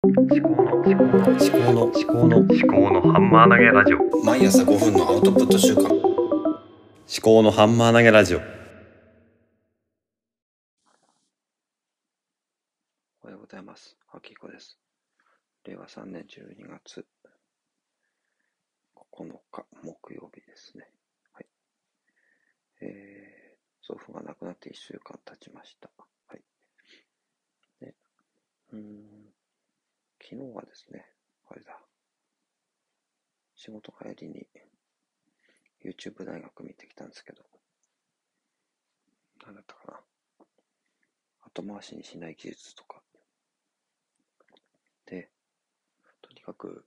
思考の思考の思考の思考の思考のハンマー投げラジオ毎朝5分のアウトプット週間思考のハンマー投げラジオおはようございます。あきこです。令和3年12月9日木曜日ですね。はい。えー、祖父が亡くなって1週間経ちました。はい。で、うーん、昨日はですね、あれだ。仕事帰りに YouTube 大学見てきたんですけど、何だったかな。後回しにしない技術とか、で、とにかく、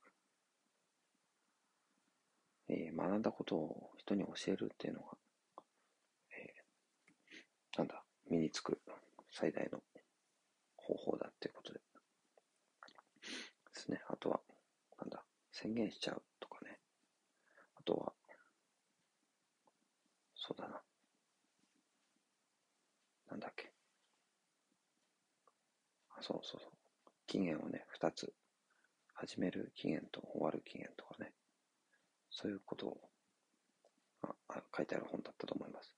えー学んだことを人に教えるっていうのが、えーなんだ、身につく最大の方法だっていうことで。ですね。あとは、なんだ、宣言しちゃうとかね。あとは、そうだな。なんだっけ。あ、そうそうそう。期限をね、二つ。始める期限と終わる期限とかね。そういうことをああ書いてある本だったと思います。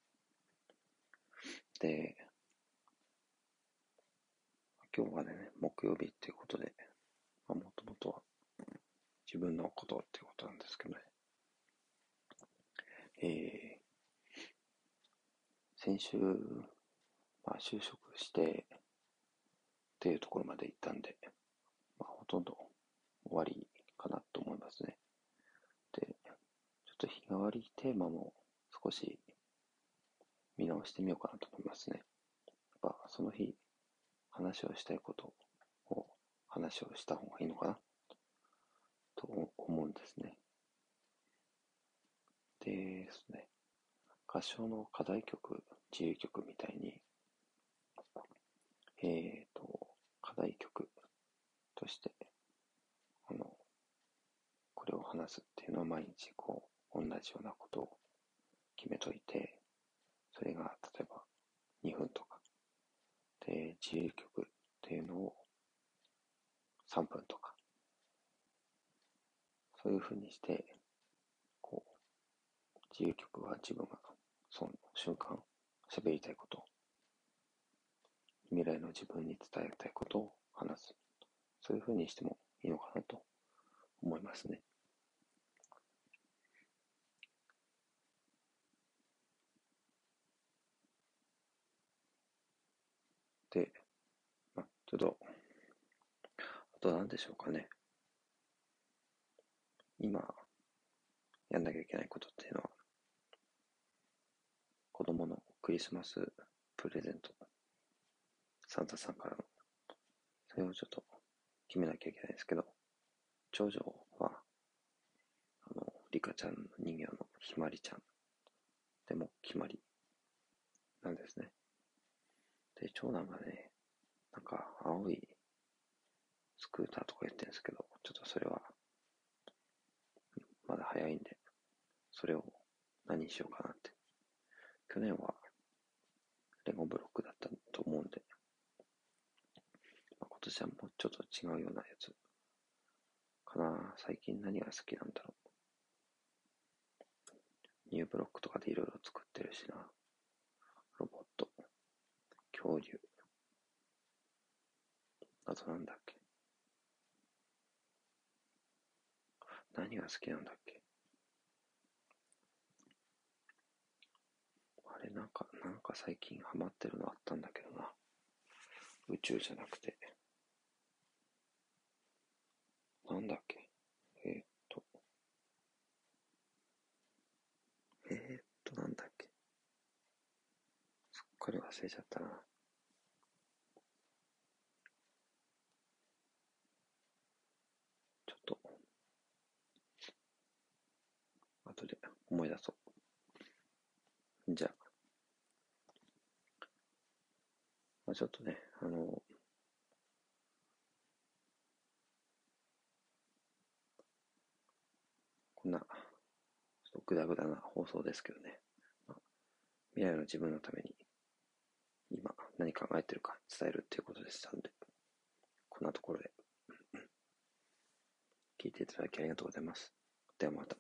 で、今日はね、木曜日っていうことで、まあ、もともとは自分のことっていうことなんですけどね。えー、先週、まあ、就職して、っていうところまで行ったんで、まあ、ほとんど終わりかなと思いますね。で、ちょっと日替わりテーマも少し見直してみようかなと思いますね。やっぱその日話をしたいことを話をした方がいいのかなと思うんですね。ですね、合唱の課題曲、自由曲みたいに、えーと、課題曲として、あの、これを話すっていうのは毎日こう、同じようなことを決めといて、それが例えば2分とか、で、自由曲っていうのを3分とか、そういうふうにして、自由曲は自分がその瞬間喋りたいこと、未来の自分に伝えたいことを話す。そういうふうにしてもいいのかなと思いますね。で、まあ、ちょっと、あと何でしょうかね。今、やんなきゃいけないことっていうのは、子供のクリスマスプレゼント、サンタさんからの、それをちょっと決めなきゃいけないんですけど、長女は、あの、リカちゃんの人形のひまりちゃんでも決まりなんですね。で、長男がね、なんか青いスクーターとか言ってるんですけど、ちょっとそれは、まだ早いんで、それを何にしようかなって。去年はレゴブロックだったと思うんで、まあ、今年はもうちょっと違うようなやつかな。最近何が好きなんだろう。ニューブロックとかでいろいろ作ってるしな。ロボット、恐竜。あとなんだっけ。何が好きなんだっけ。あれ、なんか、なんか最近ハマってるのあったんだけどな。宇宙じゃなくて。なんだっけ？えー、っと。えー、っと、なんだっけ？すっかり忘れちゃったな。ちょっと、後で思い出そう。じゃあ、まあ、ちょっとね、あの、こんな、ちょっとグダグダな放送ですけどね、まあ、未来の自分のために、今何考えてるか伝えるっていうことでしたので、こんなところで。聞いていただきありがとうございます。ではまた。